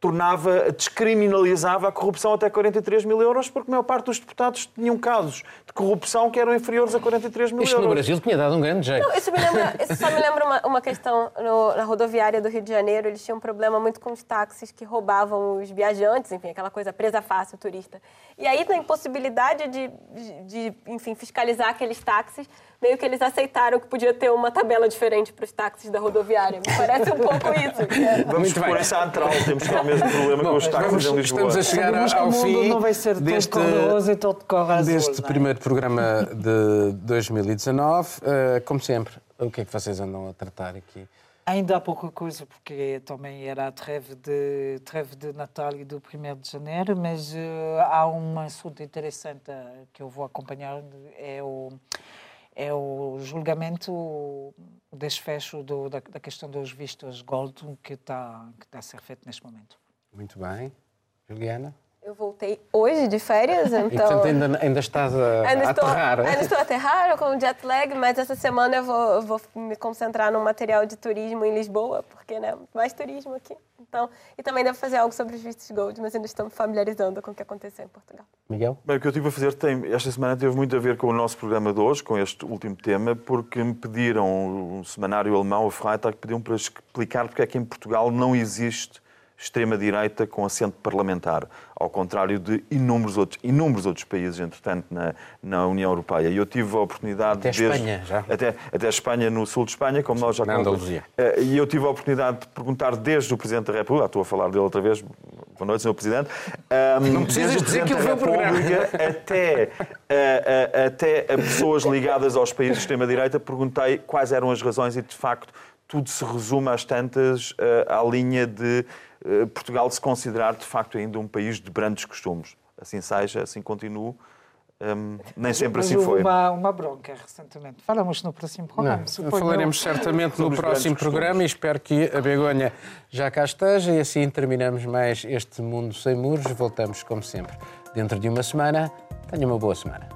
D: tornava, descriminalizava a corrupção até 43 mil euros, porque a maior parte dos deputados tinham casos de corrupção que eram inferiores a 43 mil
A: Isto no
D: euros.
A: Brasil tinha dado um grande jeito.
B: Não, isso, me lembra, isso só me lembra uma, uma questão no- na rodoviária do Rio de Janeiro. Eles tinham um problema muito com os táxis que roubavam os viajantes, enfim, aquela coisa presa fácil, turista. E aí, na impossibilidade de, de, de, enfim, fiscalizar aqueles táxis, meio que eles aceitaram que podia ter uma tabela diferente para os táxis da rodoviária. Me parece um pouco isso. é-
D: Vamos
A: bem.
D: essa antral, temos que o mesmo problema com os táxis
A: Vamos-
D: em Lisboa.
A: estamos a chegar
C: Sabemos
A: ao
C: o mundo
A: fim
C: não vai ser
A: deste,
C: todo e todo azul,
A: deste
C: é?
A: primeiro programa de 2019. Eh, como sempre, o que é que vocês andam a tratar aqui?
C: Ainda há pouca coisa, porque também era a treve de, treve de Natal e do 1 de janeiro, mas eh, há um assunto interessante que eu vou acompanhar, é o, é o julgamento, o desfecho do, da, da questão dos vistos gold que está que tá a ser feito neste momento.
A: Muito bem. Juliana?
B: Eu voltei hoje de férias,
A: E,
B: então...
A: portanto, ainda, ainda estás a,
B: Ainda
A: a
B: estou,
A: aterrar.
B: ainda estou a aterrar com jet lag, mas essa semana eu vou, vou me concentrar num material de turismo em Lisboa, porque né, mais turismo aqui. Então, e também devo fazer algo sobre os vistos gold, mas ainda estou me familiarizando com o que aconteceu em Portugal.
A: Miguel?
D: Bem, o que eu tive a fazer tem, esta semana teve muito a ver com o nosso programa de hoje, com este último tema, porque me pediram, um semanário alemão, o Freitag, pediram para explicar porque é que em Portugal não existe extrema-direita com assento parlamentar, ao contrário de inúmeros outros, inúmeros outros países, entretanto, na, na União Europeia. E eu tive a oportunidade...
A: Até Espanha, já.
D: Até, até Espanha, no sul de Espanha, como nós já
A: Na. Andaluzia.
D: Eh, E eu tive a oportunidade de perguntar desde o Presidente da República, estou a falar dele outra vez, boa noite, Sr. Presidente. Não
A: precisas dizer que ele vê o programa.
D: até, eh, eh, até a pessoas ligadas aos países de extrema-direita, perguntei quais eram as razões e, de facto, tudo se resume às tantas eh, à linha de eh, Portugal se considerar, de facto, ainda um país de brandos costumes. Assim seja, assim continue. Hum, nem sempre
C: Mas
D: assim foi.
C: Uma, uma bronca recentemente. Falamos no próximo programa.
A: Não, falaremos certamente no próximo programa e espero que a Begonha já cá esteja e assim terminamos mais este Mundo Sem Muros. Voltamos, como sempre, dentro de uma semana. Tenha uma boa semana.